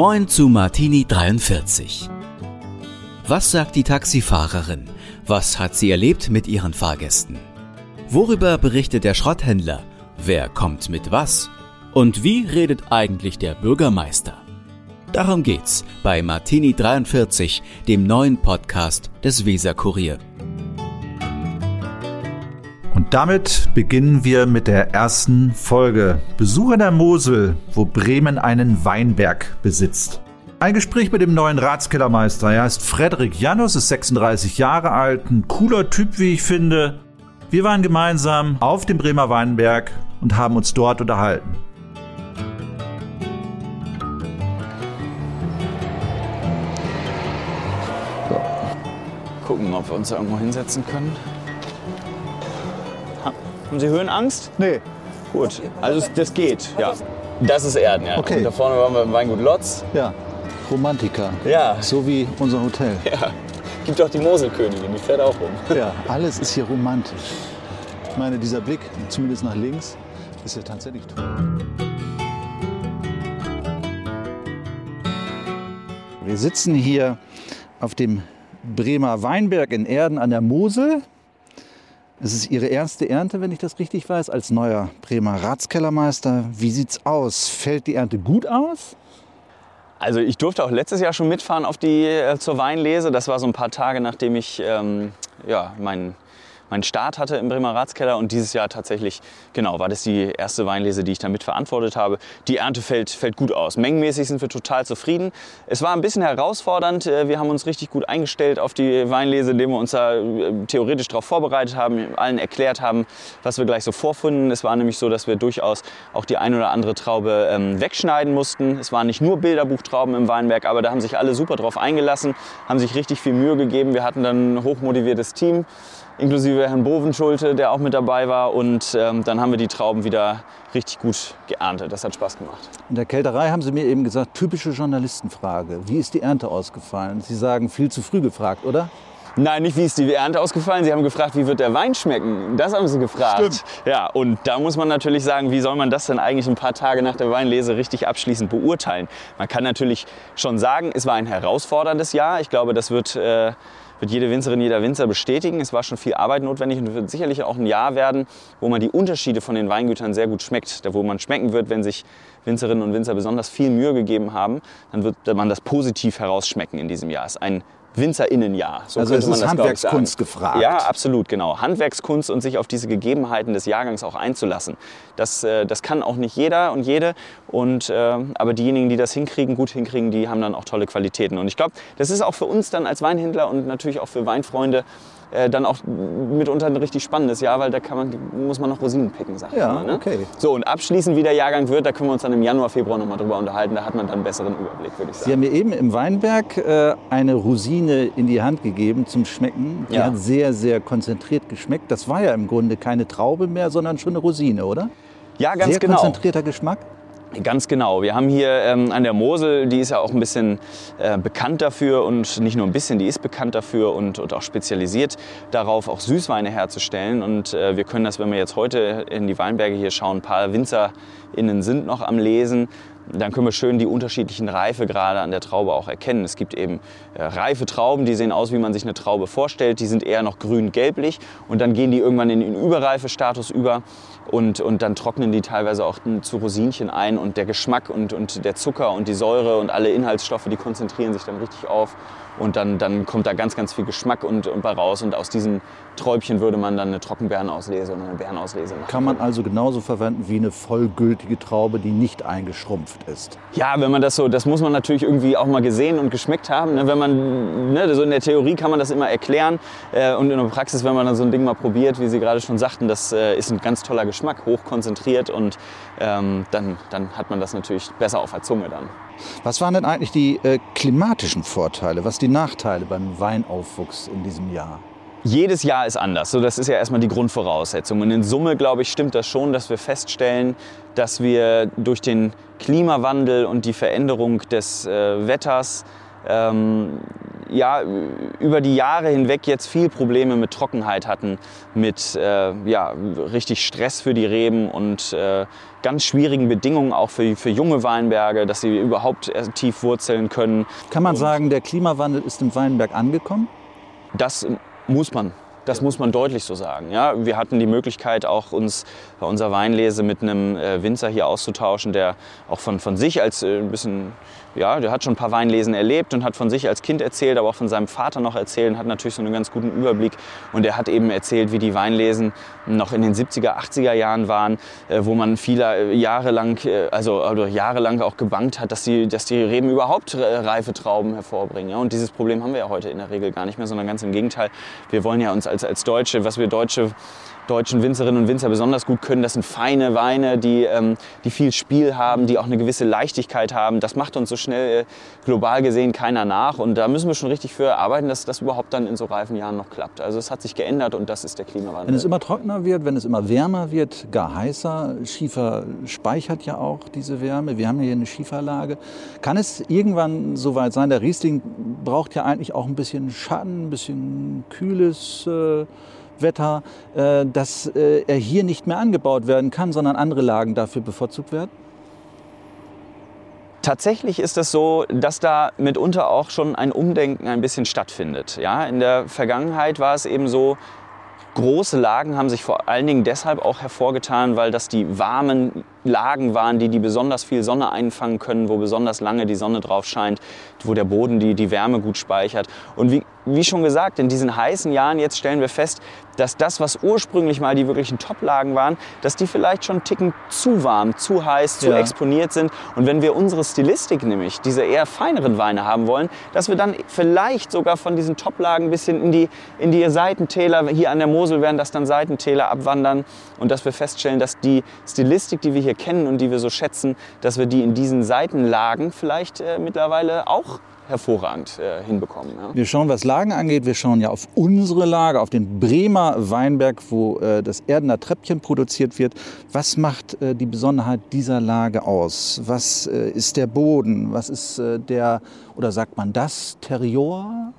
Moin zu Martini 43. Was sagt die Taxifahrerin? Was hat sie erlebt mit ihren Fahrgästen? Worüber berichtet der Schrotthändler? Wer kommt mit was? Und wie redet eigentlich der Bürgermeister? Darum geht's bei Martini 43, dem neuen Podcast des Weser Kurier. Damit beginnen wir mit der ersten Folge. Besuch in der Mosel, wo Bremen einen Weinberg besitzt. Ein Gespräch mit dem neuen Ratskellermeister. Er heißt Frederik Janus, ist 36 Jahre alt, ein cooler Typ, wie ich finde. Wir waren gemeinsam auf dem Bremer Weinberg und haben uns dort unterhalten. Gucken, ob wir uns irgendwo hinsetzen können. Haben Sie Höhenangst? Nee. Gut, also das geht, ja. Das ist Erden, ja. Okay. Und da vorne waren wir im Weingut Lotz. Ja, Romantiker. Ja, So wie unser Hotel. ja. Gibt auch die Moselkönigin, die fährt auch rum. Ja, alles ist hier romantisch. Ich meine, dieser Blick, zumindest nach links, ist ja tatsächlich toll. Wir sitzen hier auf dem Bremer Weinberg in Erden an der Mosel. Es ist Ihre erste Ernte, wenn ich das richtig weiß, als neuer Bremer Ratskellermeister. Wie sieht's aus? Fällt die Ernte gut aus? Also ich durfte auch letztes Jahr schon mitfahren auf die, äh, zur Weinlese. Das war so ein paar Tage, nachdem ich ähm, ja, meinen meinen Start hatte im Bremer Ratskeller und dieses Jahr tatsächlich, genau, war das die erste Weinlese, die ich damit verantwortet habe. Die Ernte fällt, fällt gut aus. Mengenmäßig sind wir total zufrieden. Es war ein bisschen herausfordernd. Äh, Wir haben uns richtig gut eingestellt auf die Weinlese, indem wir uns da äh, theoretisch darauf vorbereitet haben, allen erklärt haben, was wir gleich so vorfinden. Es war nämlich so, dass wir durchaus auch die ein oder andere Traube ähm, wegschneiden mussten. Es waren nicht nur Bilderbuchtrauben im Weinberg, aber da haben sich alle super drauf eingelassen, haben sich richtig viel Mühe gegeben. Wir hatten dann ein hochmotiviertes Team inklusive Herrn Bovenschulte, der auch mit dabei war. Und ähm, dann haben wir die Trauben wieder richtig gut geerntet. Das hat Spaß gemacht. In der Kälterei haben Sie mir eben gesagt, typische Journalistenfrage. Wie ist die Ernte ausgefallen? Sie sagen, viel zu früh gefragt, oder? Nein, nicht wie ist die Ernte ausgefallen. Sie haben gefragt, wie wird der Wein schmecken. Das haben Sie gefragt. Stimmt. Ja, und da muss man natürlich sagen, wie soll man das denn eigentlich ein paar Tage nach der Weinlese richtig abschließend beurteilen? Man kann natürlich schon sagen, es war ein herausforderndes Jahr. Ich glaube, das wird, äh, wird jede Winzerin, jeder Winzer bestätigen. Es war schon viel Arbeit notwendig und wird sicherlich auch ein Jahr werden, wo man die Unterschiede von den Weingütern sehr gut schmeckt. Da wo man schmecken wird, wenn sich Winzerinnen und Winzer besonders viel Mühe gegeben haben, dann wird man das positiv herausschmecken in diesem Jahr. Es ist ein Winzerinnenjahr. So Also könnte es man ist das, glaub ich, sagen. Handwerkskunst gefragt. Ja, absolut, genau. Handwerkskunst und sich auf diese Gegebenheiten des Jahrgangs auch einzulassen. Das, äh, das kann auch nicht jeder und jede. Und, äh, aber diejenigen, die das hinkriegen, gut hinkriegen, die haben dann auch tolle Qualitäten. Und ich glaube, das ist auch für uns dann als Weinhändler und natürlich auch für Weinfreunde äh, dann auch mitunter ein richtig spannendes Jahr, weil da kann man, muss man noch Rosinen picken, sagt Ja, man. Ne? okay. So, und abschließend, wie der Jahrgang wird, da können wir uns dann im Januar, Februar nochmal drüber unterhalten. Da hat man dann einen besseren Überblick, würde ich Sie sagen. haben mir eben im Weinberg äh, eine Rosine in die Hand gegeben zum Schmecken. Die Ja. hat sehr, sehr konzentriert geschmeckt. Das war ja im Grunde keine Traube mehr, sondern schon eine Rosine, oder? Ja, ganz sehr genau. konzentrierter Geschmack. Ganz genau. Wir haben hier ähm, an der Mosel, die ist ja auch ein bisschen äh, bekannt dafür und nicht nur ein bisschen, die ist bekannt dafür und, und auch spezialisiert darauf, auch Süßweine herzustellen. Und äh, wir können das, wenn wir jetzt heute in die Weinberge hier schauen, ein paar WinzerInnen sind noch am Lesen. Dann können wir schön die unterschiedlichen Reifegrade an der Traube auch erkennen. Es gibt eben äh, reife Trauben, die sehen aus, wie man sich eine Traube vorstellt. Die sind eher noch grün-gelblich und dann gehen die irgendwann in den Überreifestatus über und, und dann trocknen die teilweise auch zu Rosinchen ein und der Geschmack und, und der Zucker und die Säure und alle Inhaltsstoffe, die konzentrieren sich dann richtig auf und dann, dann kommt da ganz, ganz viel Geschmack und, und bei raus und aus diesen Träubchen würde man dann eine Trockenbeerenauslese oder eine Beerenauslese machen. Kann man also genauso verwenden wie eine vollgültige Traube, die nicht eingeschrumpft ist. Ja, wenn man das so, das muss man natürlich irgendwie auch mal gesehen und geschmeckt haben. Ne? Wenn man, ne, so in der Theorie kann man das immer erklären äh, und in der Praxis, wenn man dann so ein Ding mal probiert, wie Sie gerade schon sagten, das äh, ist ein ganz toller Geschmack, hochkonzentriert und ähm, dann, dann hat man das natürlich besser auf der Zunge dann. Was waren denn eigentlich die äh, klimatischen Vorteile, was die Nachteile beim Weinaufwuchs in diesem Jahr? Jedes Jahr ist anders. So, das ist ja erstmal die Grundvoraussetzung. Und in Summe, glaube ich, stimmt das schon, dass wir feststellen, dass wir durch den Klimawandel und die Veränderung des äh, Wetters ähm, ja, über die Jahre hinweg jetzt viel Probleme mit Trockenheit hatten, mit äh, ja, richtig Stress für die Reben und äh, ganz schwierigen Bedingungen auch für, für junge Weinberge, dass sie überhaupt tief wurzeln können. Kann man und sagen, der Klimawandel ist im Weinberg angekommen? Das muss man. Das muss man deutlich so sagen. Ja, wir hatten die Möglichkeit, auch uns bei unserer Weinlese mit einem äh, Winzer hier auszutauschen, der auch von, von sich als äh, ein bisschen ja, der hat schon ein paar Weinlesen erlebt und hat von sich als Kind erzählt, aber auch von seinem Vater noch erzählt und hat natürlich so einen ganz guten Überblick. Und er hat eben erzählt, wie die Weinlesen noch in den 70er, 80er Jahren waren, äh, wo man viele äh, Jahre lang, äh, also, also jahrelang auch gebankt hat, dass die, dass die Reben überhaupt reife Trauben hervorbringen. Ja? Und dieses Problem haben wir ja heute in der Regel gar nicht mehr, sondern ganz im Gegenteil. Wir wollen ja uns als, als Deutsche, was wir Deutsche deutschen Winzerinnen und Winzer besonders gut können. Das sind feine Weine, die, ähm, die viel Spiel haben, die auch eine gewisse Leichtigkeit haben. Das macht uns so schnell äh, global gesehen keiner nach. Und da müssen wir schon richtig für arbeiten, dass das überhaupt dann in so reifen Jahren noch klappt. Also es hat sich geändert und das ist der Klimawandel. Wenn es immer trockener wird, wenn es immer wärmer wird, gar heißer, Schiefer speichert ja auch diese Wärme. Wir haben hier eine Schieferlage. Kann es irgendwann so weit sein, der Riesling braucht ja eigentlich auch ein bisschen Schatten, ein bisschen kühles äh, Wetter, äh, dass äh, er hier nicht mehr angebaut werden kann, sondern andere Lagen dafür bevorzugt werden? Tatsächlich ist es so, dass da mitunter auch schon ein Umdenken ein bisschen stattfindet. Ja, in der Vergangenheit war es eben so, große Lagen haben sich vor allen Dingen deshalb auch hervorgetan, weil das die warmen Lagen waren, die, die besonders viel Sonne einfangen können, wo besonders lange die Sonne drauf scheint, wo der Boden die, die Wärme gut speichert. Und wie, wie schon gesagt, in diesen heißen Jahren jetzt stellen wir fest, dass das, was ursprünglich mal die wirklichen Top-Lagen waren, dass die vielleicht schon einen Ticken zu warm, zu heiß, zu ja. exponiert sind. Und wenn wir unsere Stilistik nämlich, diese eher feineren Weine haben wollen, dass wir dann vielleicht sogar von diesen Top-Lagen ein bisschen in die, in die Seitentäler, hier an der Mosel werden das dann Seitentäler abwandern und dass wir feststellen, dass die Stilistik, die wir hier kennen und die wir so schätzen, dass wir die in diesen Seitenlagen vielleicht äh, mittlerweile auch hervorragend äh, hinbekommen. Ja. Wir schauen, was Lagen angeht, wir schauen ja auf unsere Lage, auf den Bremer Weinberg, wo äh, das Erdener Treppchen produziert wird. Was macht äh, die Besonderheit dieser Lage aus? Was äh, ist der Boden? Was ist äh, der, oder sagt man das, Terrior?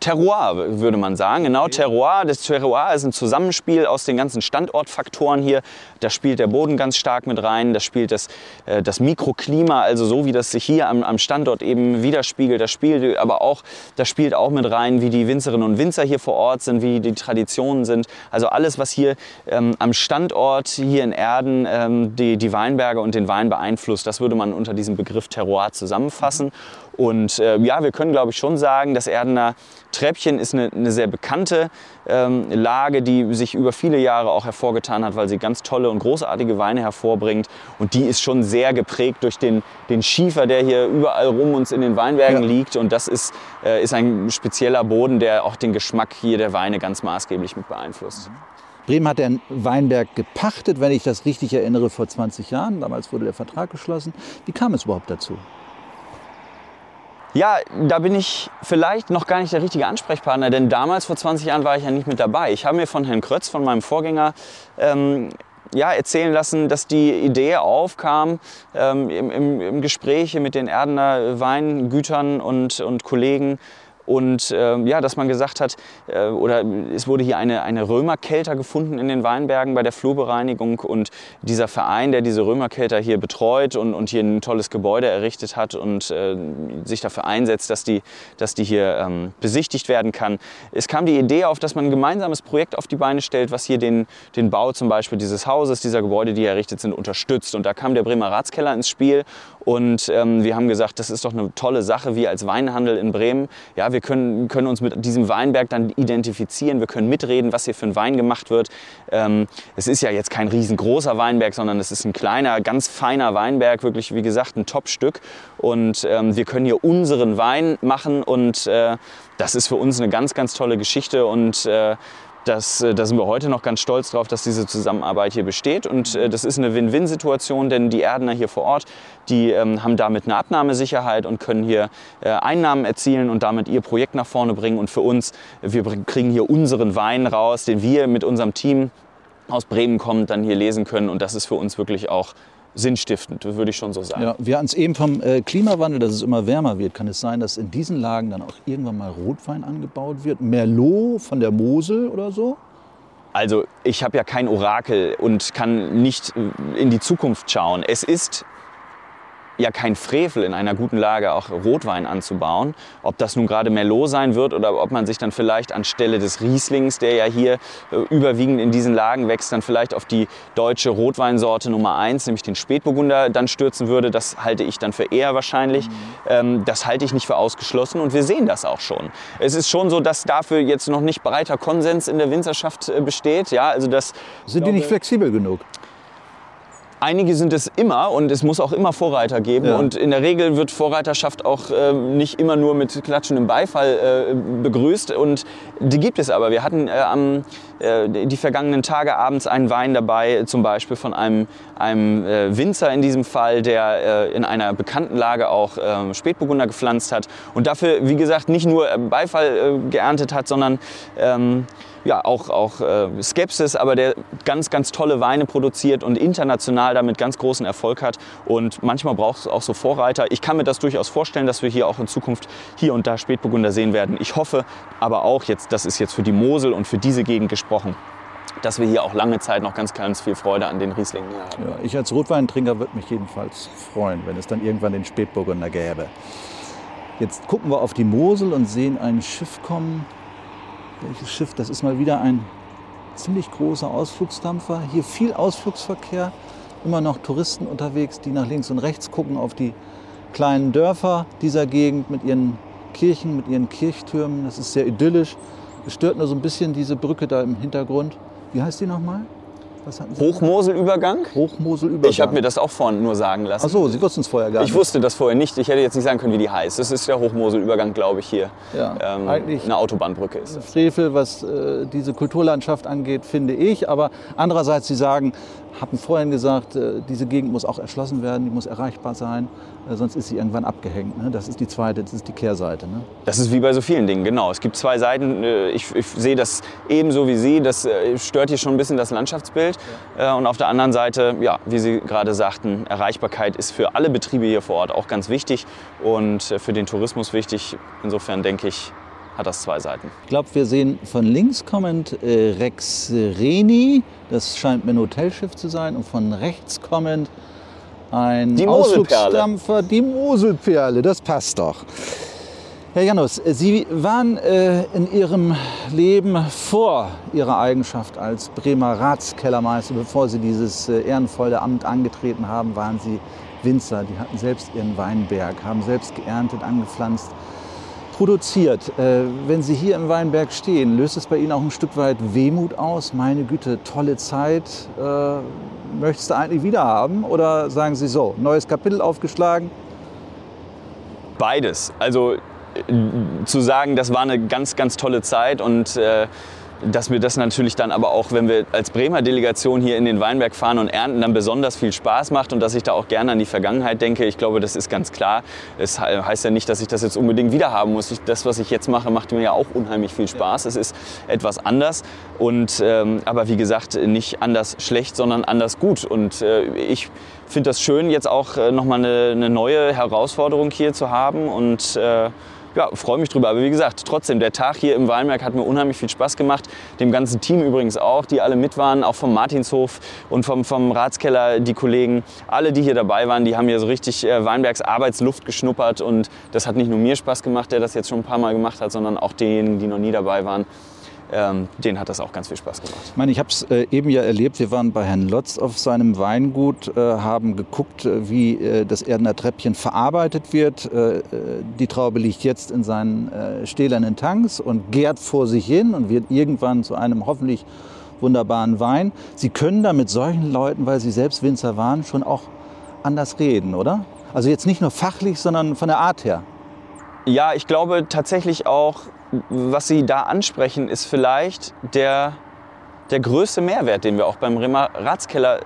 Terroir, würde man sagen. Genau, Terroir. Das Terroir ist ein Zusammenspiel aus den ganzen Standortfaktoren hier. Da spielt der Boden ganz stark mit rein, da spielt das, äh, das Mikroklima, also so wie das sich hier am, am Standort eben widerspiegelt. Das spielt aber auch, das spielt auch mit rein, wie die Winzerinnen und Winzer hier vor Ort sind, wie die Traditionen sind. Also alles, was hier ähm, am Standort hier in Erden ähm, die, die Weinberge und den Wein beeinflusst, das würde man unter diesem Begriff Terroir zusammenfassen. Und äh, ja, wir können, glaube ich, schon sagen, das Erdener Treppchen ist eine, eine sehr bekannte ähm, Lage, die sich über viele Jahre auch hervorgetan hat, weil sie ganz tolle und großartige Weine hervorbringt. Und die ist schon sehr geprägt durch den, den Schiefer, der hier überall rum uns in den Weinbergen ja. liegt. Und das ist, äh, ist ein spezieller Boden, der auch den Geschmack hier der Weine ganz maßgeblich mit beeinflusst. Bremen hat den Weinberg gepachtet, wenn ich das richtig erinnere, vor 20 Jahren. Damals wurde der Vertrag geschlossen. Wie kam es überhaupt dazu? Ja, da bin ich vielleicht noch gar nicht der richtige Ansprechpartner, denn damals vor 20 Jahren war ich ja nicht mit dabei. Ich habe mir von Herrn Krötz, von meinem Vorgänger, ähm, ja, erzählen lassen, dass die Idee aufkam ähm, im, im, im Gespräch mit den Erdener Weingütern und, und Kollegen, und äh, ja, dass man gesagt hat, äh, oder es wurde hier eine, eine Römerkelter gefunden in den Weinbergen bei der Flurbereinigung und dieser Verein, der diese Römerkelter hier betreut und, und hier ein tolles Gebäude errichtet hat und äh, sich dafür einsetzt, dass die, dass die hier ähm, besichtigt werden kann. Es kam die Idee auf, dass man ein gemeinsames Projekt auf die Beine stellt, was hier den, den Bau zum Beispiel dieses Hauses, dieser Gebäude, die errichtet sind, unterstützt. Und da kam der Bremer Ratskeller ins Spiel und ähm, wir haben gesagt, das ist doch eine tolle Sache, wir als Weinhandel in Bremen. Ja, wir können, können uns mit diesem Weinberg dann identifizieren, wir können mitreden, was hier für ein Wein gemacht wird. Ähm, es ist ja jetzt kein riesengroßer Weinberg, sondern es ist ein kleiner, ganz feiner Weinberg, wirklich wie gesagt ein Top-Stück. Und ähm, wir können hier unseren Wein machen und äh, das ist für uns eine ganz, ganz tolle Geschichte und äh, das, äh, da sind wir heute noch ganz stolz drauf, dass diese Zusammenarbeit hier besteht. Und äh, das ist eine Win-Win-Situation, denn die Erdener hier vor Ort, die ähm, haben damit eine Abnahmesicherheit und können hier äh, Einnahmen erzielen und damit ihr Projekt nach vorne bringen. Und für uns, wir kriegen hier unseren Wein raus, den wir mit unserem Team aus Bremen kommen, dann hier lesen können. Und das ist für uns wirklich auch sinnstiftend, würde ich schon so sagen. Ja, wir hatten es eben vom äh, Klimawandel, dass es immer wärmer wird. Kann es sein, dass in diesen Lagen dann auch irgendwann mal Rotwein angebaut wird? Merlot von der Mosel oder so? Also ich habe ja kein Orakel und kann nicht in die Zukunft schauen. Es ist ja kein Frevel in einer guten Lage auch Rotwein anzubauen. Ob das nun gerade Merlot sein wird oder ob man sich dann vielleicht anstelle des Rieslings, der ja hier äh, überwiegend in diesen Lagen wächst, dann vielleicht auf die deutsche Rotweinsorte Nummer 1, nämlich den Spätburgunder, dann stürzen würde. Das halte ich dann für eher wahrscheinlich. Mhm. Ähm, das halte ich nicht für ausgeschlossen und wir sehen das auch schon. Es ist schon so, dass dafür jetzt noch nicht breiter Konsens in der Winzerschaft äh, besteht. Ja, also das, Sind die nicht flexibel genug? Einige sind es immer und es muss auch immer Vorreiter geben. Ja. Und in der Regel wird Vorreiterschaft auch äh, nicht immer nur mit klatschendem Beifall äh, begrüßt. Und die gibt es aber. Wir hatten äh, am, äh, die vergangenen Tage abends einen Wein dabei, zum Beispiel von einem, einem äh, Winzer in diesem Fall, der äh, in einer bekannten Lage auch ähm, Spätburgunder gepflanzt hat. Und dafür, wie gesagt, nicht nur Beifall geerntet hat, sondern ähm, ja, auch, auch äh, Skepsis, aber der ganz, ganz tolle Weine produziert und international damit ganz großen Erfolg hat. Und manchmal braucht es auch so Vorreiter. Ich kann mir das durchaus vorstellen, dass wir hier auch in Zukunft hier und da Spätburgunder sehen werden. Ich hoffe aber auch, jetzt, das ist jetzt für die Mosel und für diese Gegend gesprochen, dass wir hier auch lange Zeit noch ganz, ganz viel Freude an den Rieslingen haben. Ja, ich als Rotweintrinker würde mich jedenfalls freuen, wenn es dann irgendwann den Spätburgunder gäbe. Jetzt gucken wir auf die Mosel und sehen ein Schiff kommen, welches Schiff? Das ist mal wieder ein ziemlich großer Ausflugsdampfer. Hier viel Ausflugsverkehr, immer noch Touristen unterwegs, die nach links und rechts gucken auf die kleinen Dörfer dieser Gegend mit ihren Kirchen, mit ihren Kirchtürmen. Das ist sehr idyllisch. Es stört nur so ein bisschen diese Brücke da im Hintergrund. Wie heißt die nochmal? Hochmoselübergang? Hochmoselübergang. Ich habe mir das auch vorhin nur sagen lassen. Ach so, Sie wussten es vorher gar nicht. Ich wusste das vorher nicht. Ich hätte jetzt nicht sagen können, wie die heißt. Das ist der Hochmoselübergang, glaube ich, hier. Ja, ähm, eigentlich eine Autobahnbrücke ist. Frevel, was äh, diese Kulturlandschaft angeht, finde ich. Aber andererseits, Sie sagen, haben vorhin gesagt, äh, diese Gegend muss auch erschlossen werden, die muss erreichbar sein, äh, sonst ist sie irgendwann abgehängt. Ne? Das ist die zweite, das ist die Kehrseite. Ne? Das ist wie bei so vielen Dingen, genau. Es gibt zwei Seiten. Äh, ich, ich sehe das ebenso wie Sie. Das stört hier schon ein bisschen das Landschaftsbild. Ja. Und auf der anderen Seite, ja, wie Sie gerade sagten, Erreichbarkeit ist für alle Betriebe hier vor Ort auch ganz wichtig und für den Tourismus wichtig. Insofern denke ich, hat das zwei Seiten. Ich glaube, wir sehen von links kommend äh, Rex Reni, das scheint mir ein Hotelschiff zu sein, und von rechts kommend ein die Ausflugsdampfer, die Moselperle, das passt doch. Herr Janus, Sie waren äh, in Ihrem Leben vor Ihrer Eigenschaft als Bremer Ratskellermeister, bevor Sie dieses äh, ehrenvolle Amt angetreten haben, waren Sie Winzer. Die hatten selbst ihren Weinberg, haben selbst geerntet, angepflanzt produziert. Äh, wenn Sie hier im Weinberg stehen, löst es bei Ihnen auch ein Stück weit Wehmut aus? Meine Güte, tolle Zeit. Äh, möchtest du eigentlich wieder haben? Oder sagen Sie so, neues Kapitel aufgeschlagen? Beides. Also zu sagen, das war eine ganz, ganz tolle Zeit und äh, dass mir das natürlich dann aber auch, wenn wir als Bremer Delegation hier in den Weinberg fahren und ernten, dann besonders viel Spaß macht und dass ich da auch gerne an die Vergangenheit denke. Ich glaube, das ist ganz klar. Es heißt ja nicht, dass ich das jetzt unbedingt wieder haben muss. das, was ich jetzt mache, macht mir ja auch unheimlich viel Spaß. Es ist etwas anders und ähm, aber wie gesagt, nicht anders schlecht, sondern anders gut. Und äh, ich finde das schön, jetzt auch äh, nochmal eine, eine neue Herausforderung hier zu haben und äh, ja, freue mich drüber. Aber wie gesagt, trotzdem, der Tag hier im Weinberg hat mir unheimlich viel Spaß gemacht. Dem ganzen Team übrigens auch, die alle mit waren, auch vom Martinshof und vom, vom Ratskeller, die Kollegen. Alle, die hier dabei waren, die haben hier so richtig äh, Weinbergs Arbeitsluft geschnuppert. Und das hat nicht nur mir Spaß gemacht, der das jetzt schon ein paar Mal gemacht hat, sondern auch denen, die noch nie dabei waren ähm, denen hat das auch ganz viel Spaß gemacht. Ich meine, ich habe es äh, eben ja erlebt, wir waren bei Herrn Lotz auf seinem Weingut, äh, haben geguckt, äh, wie äh, das Erdener Treppchen verarbeitet wird. Äh, äh, die Traube liegt jetzt in seinen stählernen Tanks und gärt vor sich hin und wird irgendwann zu einem hoffentlich wunderbaren Wein. Sie können da mit solchen Leuten, weil Sie selbst Winzer waren, schon auch anders reden, oder? Also jetzt nicht nur fachlich, sondern von der Art her. Ja, ich glaube tatsächlich auch, was Sie da ansprechen, ist vielleicht der, der größte Mehrwert, den wir auch beim Bremer Ratskeller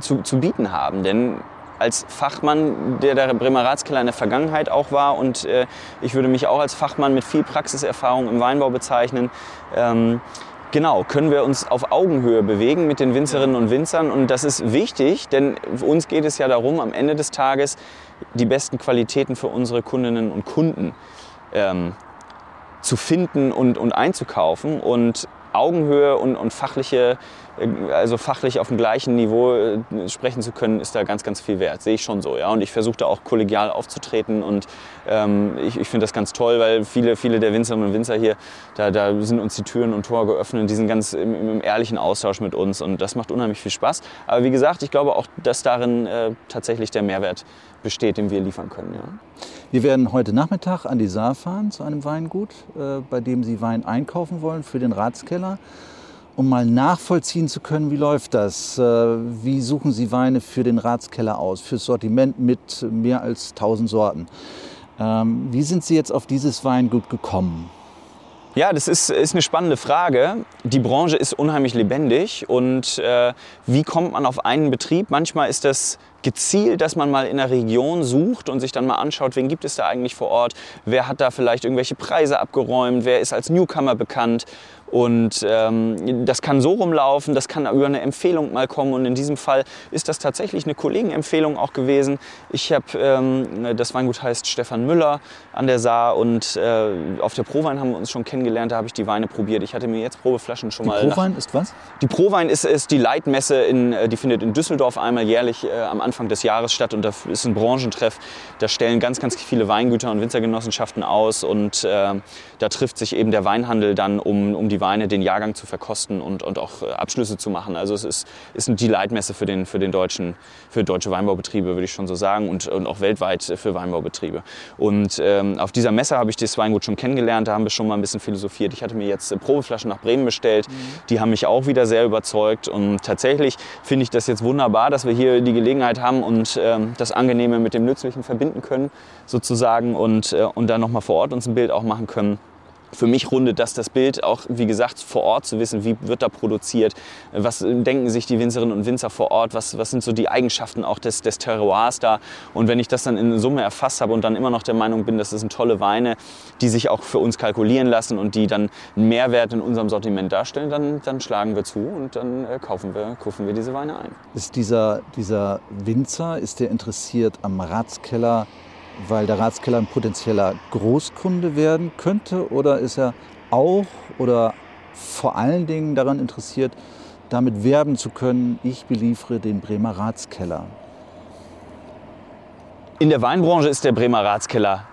zu, zu bieten haben. Denn als Fachmann, der der Bremer Ratskeller in der Vergangenheit auch war und äh, ich würde mich auch als Fachmann mit viel Praxiserfahrung im Weinbau bezeichnen, ähm, genau, können wir uns auf Augenhöhe bewegen mit den Winzerinnen und Winzern. Und das ist wichtig, denn uns geht es ja darum, am Ende des Tages die besten Qualitäten für unsere Kundinnen und Kunden ähm, zu finden und, und einzukaufen. Und Augenhöhe und, und fachliche also fachlich auf dem gleichen Niveau äh, sprechen zu können, ist da ganz, ganz viel wert. Sehe ich schon so. Ja? Und ich versuche da auch kollegial aufzutreten und ähm, ich, ich finde das ganz toll, weil viele, viele der Winzerinnen und Winzer hier, da, da sind uns die Türen und Tore geöffnet, die sind ganz im, im, ehrlichen Austausch mit uns und das macht unheimlich viel Spaß. Aber wie gesagt, ich glaube auch, dass darin äh, tatsächlich der Mehrwert besteht, den wir liefern können. Ja. Wir werden heute Nachmittag an die Saar fahren zu einem Weingut, äh, bei dem Sie Wein einkaufen wollen für den Ratskeller um mal nachvollziehen zu können, wie läuft das? Äh, wie suchen Sie Weine für den Ratskeller aus, fürs Sortiment mit mehr als 1000 Sorten? Ähm, wie sind Sie jetzt auf dieses Weingut gekommen? Ja, das ist, ist eine spannende Frage. Die Branche ist unheimlich lebendig und äh, wie kommt man auf einen Betrieb? Manchmal ist das gezielt, dass man mal in der Region sucht und sich dann mal anschaut, wen gibt es da eigentlich vor Ort, wer hat da vielleicht irgendwelche Preise abgeräumt, wer ist als Newcomer bekannt und ähm, das kann so rumlaufen, das kann über eine Empfehlung mal kommen. Und in diesem Fall ist das tatsächlich eine Kollegenempfehlung auch gewesen. Ich habe, ähm, das Weingut heißt Stefan Müller an der Saar und äh, auf der Prowein haben wir uns schon kennengelernt. Da habe ich die Weine probiert. Ich hatte mir jetzt Probeflaschen schon die mal. Die Prowein ist was? Die Prowein ist, ist die Leitmesse, in, äh, die findet in Düsseldorf einmal jährlich äh, am Anfang des Jahres statt. Und da ist ein Branchentreff. Da stellen ganz, ganz viele Weingüter und Winzergenossenschaften aus. Und äh, da trifft sich eben der Weinhandel dann, um, um die die Weine, den Jahrgang zu verkosten und, und auch äh, Abschlüsse zu machen. Also es ist, ist die Leitmesse für, den, für, den deutschen, für deutsche Weinbaubetriebe, würde ich schon so sagen, und, und auch weltweit für Weinbaubetriebe. Und ähm, auf dieser Messe habe ich das Weingut schon kennengelernt, da haben wir schon mal ein bisschen philosophiert. Ich hatte mir jetzt äh, Probeflaschen nach Bremen bestellt, mhm. die haben mich auch wieder sehr überzeugt und tatsächlich finde ich das jetzt wunderbar, dass wir hier die Gelegenheit haben und ähm, das Angenehme mit dem Nützlichen verbinden können sozusagen und, äh, und dann nochmal vor Ort uns ein Bild auch machen können für mich rundet das das Bild auch, wie gesagt, vor Ort zu wissen, wie wird da produziert, was denken sich die Winzerinnen und Winzer vor Ort, was, was sind so die Eigenschaften auch des, des Terroirs da. Und wenn ich das dann in Summe erfasst habe und dann immer noch der Meinung bin, das sind tolle Weine, die sich auch für uns kalkulieren lassen und die dann einen Mehrwert in unserem Sortiment darstellen, dann, dann schlagen wir zu und dann äh, kaufen, wir, kaufen wir diese Weine ein. Ist dieser, dieser Winzer, ist der interessiert am Ratskeller weil der Ratskeller ein potenzieller Großkunde werden könnte? Oder ist er auch oder vor allen Dingen daran interessiert, damit werben zu können, ich beliefere den Bremer Ratskeller? In der Weinbranche ist der Bremer Ratskeller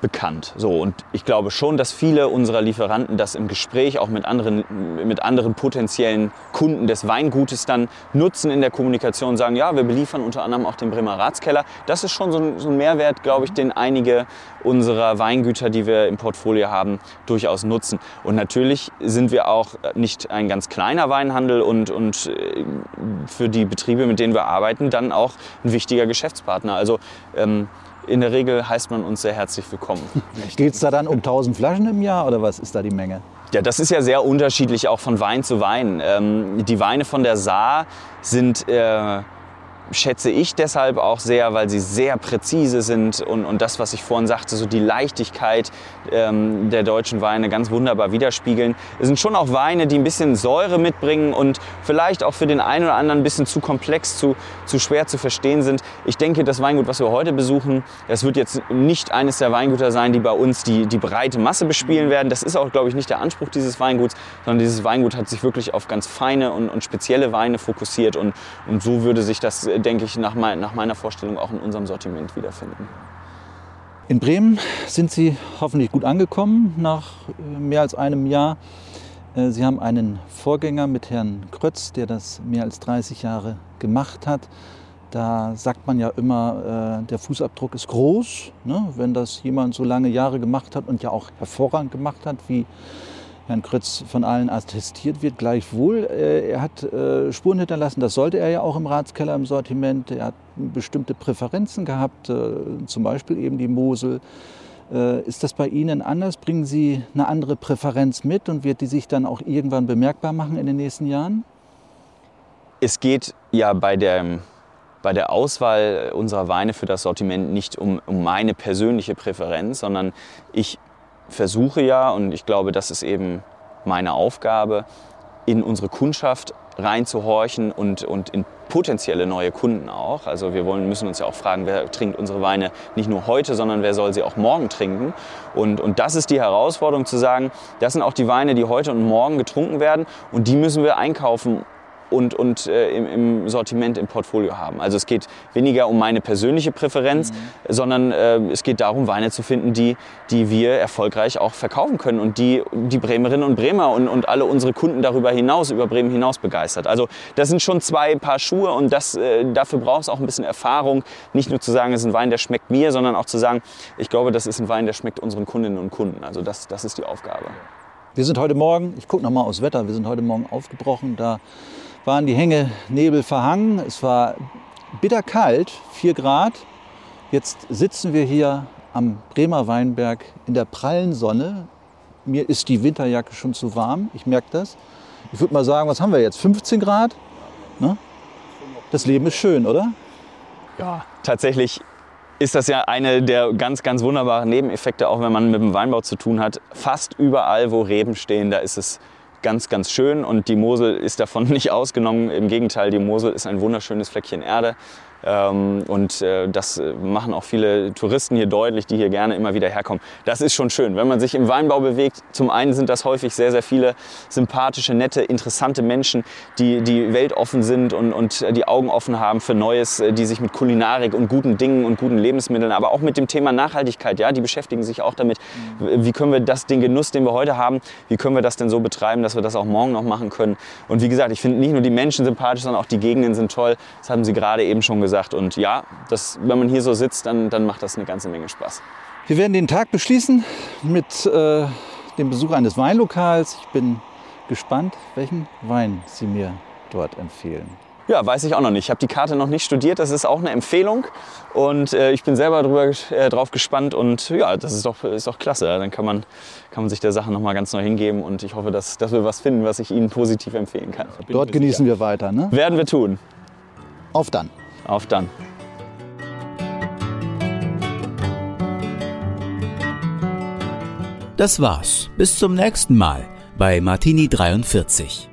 bekannt. So, und ich glaube schon, dass viele unserer Lieferanten das im Gespräch auch mit anderen, mit anderen potenziellen Kunden des Weingutes dann nutzen in der Kommunikation sagen, ja, wir beliefern unter anderem auch den Bremer Ratskeller. Das ist schon so ein, so ein Mehrwert, glaube ich, den einige unserer Weingüter, die wir im Portfolio haben, durchaus nutzen. Und natürlich sind wir auch nicht ein ganz kleiner Weinhandel und, und äh, für die Betriebe, mit denen wir arbeiten, dann auch ein wichtiger Geschäftspartner. Also ähm, in der Regel heißt man uns sehr herzlich willkommen. Geht es da dann um 1000 Flaschen im Jahr oder was ist da die Menge? Ja, das ist ja sehr unterschiedlich auch von Wein zu Wein. Ähm, die Weine von der Saar sind äh, schätze ich deshalb auch sehr, weil sie sehr präzise sind und, und das, was ich vorhin sagte, so die Leichtigkeit ähm, der deutschen Weine ganz wunderbar widerspiegeln. Es sind schon auch Weine, die ein bisschen Säure mitbringen und vielleicht auch für den einen oder anderen ein bisschen zu komplex, zu, zu schwer zu verstehen sind. Ich denke, das Weingut, was wir heute besuchen, das wird jetzt nicht eines der Weingüter sein, die bei uns die, die breite Masse bespielen werden. Das ist auch, glaube ich, nicht der Anspruch dieses Weinguts, sondern dieses Weingut hat sich wirklich auf ganz feine und, und spezielle Weine fokussiert und, und so würde sich das denke ich, nach, mein, nach meiner Vorstellung auch in unserem Sortiment wiederfinden. In Bremen sind Sie hoffentlich gut angekommen nach äh, mehr als einem Jahr. Äh, Sie haben einen Vorgänger mit Herrn Krötz, der das mehr als 30 Jahre gemacht hat. Da sagt man ja immer, äh, der Fußabdruck ist groß. Ne? Wenn das jemand so lange Jahre gemacht hat und ja auch hervorragend gemacht hat, wie Herrn Krötz von allen attestiert wird. Gleichwohl, äh, er hat äh, Spuren hinterlassen, das sollte er ja auch im Ratskeller im Sortiment. Er hat bestimmte Präferenzen gehabt, äh, zum Beispiel eben die Mosel. Ist das bei Ihnen anders? Bringen Sie eine andere Präferenz mit und wird die sich dann auch irgendwann bemerkbar machen in den nächsten Jahren? Es geht ja bei der, bei der Auswahl unserer Weine für das Sortiment nicht um, um meine persönliche Präferenz, sondern ich versuche ja, und ich glaube, das ist eben meine Aufgabe, in unsere Kundschaft reinzuhorchen und, und in potenzielle neue Kunden auch. Also wir wollen, müssen uns ja auch fragen, wer trinkt unsere Weine nicht nur heute, sondern wer soll sie auch morgen trinken. Und, und das ist die Herausforderung zu sagen, das sind auch die Weine, die heute und morgen getrunken werden und die müssen wir einkaufen und, und äh, im, im, Sortiment, im Portfolio haben. Also es geht weniger um meine persönliche Präferenz, mhm. sondern äh, es geht darum, Weine zu finden, die, die wir erfolgreich auch verkaufen können und die die Bremerinnen und Bremer und, und alle unsere Kunden darüber hinaus, über Bremen hinaus begeistert. Also das sind schon zwei Paar Schuhe und das, äh, dafür braucht es auch ein bisschen Erfahrung. Nicht nur zu sagen, es ist ein Wein, der schmeckt mir, sondern auch zu sagen, ich glaube, das ist ein Wein, der schmeckt unseren Kundinnen und Kunden. Also das, das ist die Aufgabe. Wir sind heute Morgen, ich gucke nochmal aufs Wetter, wir sind heute Morgen aufgebrochen, da waren die Hänge Nebel verhangen. Es war bitterkalt, 4 Grad. Jetzt sitzen wir hier am Bremer Weinberg in der prallen Sonne. Mir ist die Winterjacke schon zu warm, ich merke das. Ich würde mal sagen, was haben wir jetzt? 15 Grad? Ne? Das Leben ist schön, oder? Ja, tatsächlich ist das ja eine der ganz, ganz wunderbaren Nebeneffekte, auch wenn man mit dem Weinbau zu tun hat. Fast überall, wo Reben stehen, da ist es ganz, ganz schön und die Mosel ist davon nicht ausgenommen. Im Gegenteil, die Mosel ist ein wunderschönes Fleckchen Erde. Ähm, und äh, das äh, machen auch viele Touristen hier deutlich, die hier gerne immer wieder herkommen. Das ist schon schön, wenn man sich im Weinbau bewegt. Zum einen sind das häufig sehr, sehr viele sympathische, nette, interessante Menschen, die, die weltoffen sind und, und die Augen offen haben für Neues, äh, die sich mit Kulinarik und guten Dingen und guten Lebensmitteln, aber auch mit dem Thema Nachhaltigkeit, ja, die beschäftigen sich auch damit, wie können wir das, den Genuss, den wir heute haben, wie können wir das denn so betreiben, dass wir das auch morgen noch machen können. Und wie gesagt, ich finde nicht nur die Menschen sympathisch, sondern auch die Gegenden sind toll. Das haben Sie gerade eben schon gesagt gesagt. Und ja, das, wenn man hier so sitzt, dann, dann macht das eine ganze Menge Spaß. Wir werden den Tag beschließen mit äh, dem Besuch eines Weinlokals. Ich bin gespannt, welchen Wein Sie mir dort empfehlen. Ja, weiß ich auch noch nicht. Ich habe die Karte noch nicht studiert. Das ist auch eine Empfehlung. Und äh, ich bin selber drüber, äh, drauf gespannt. Und ja, das ist doch, ist doch klasse. Dann kann man, kann man sich der Sache noch mal ganz neu hingeben. Und ich hoffe, dass, dass wir was finden, was ich Ihnen positiv empfehlen kann. Dort genießen wir weiter. Ne? Werden wir tun. Auf dann. Auf dann. Das war's. Bis zum nächsten Mal bei Martini 43.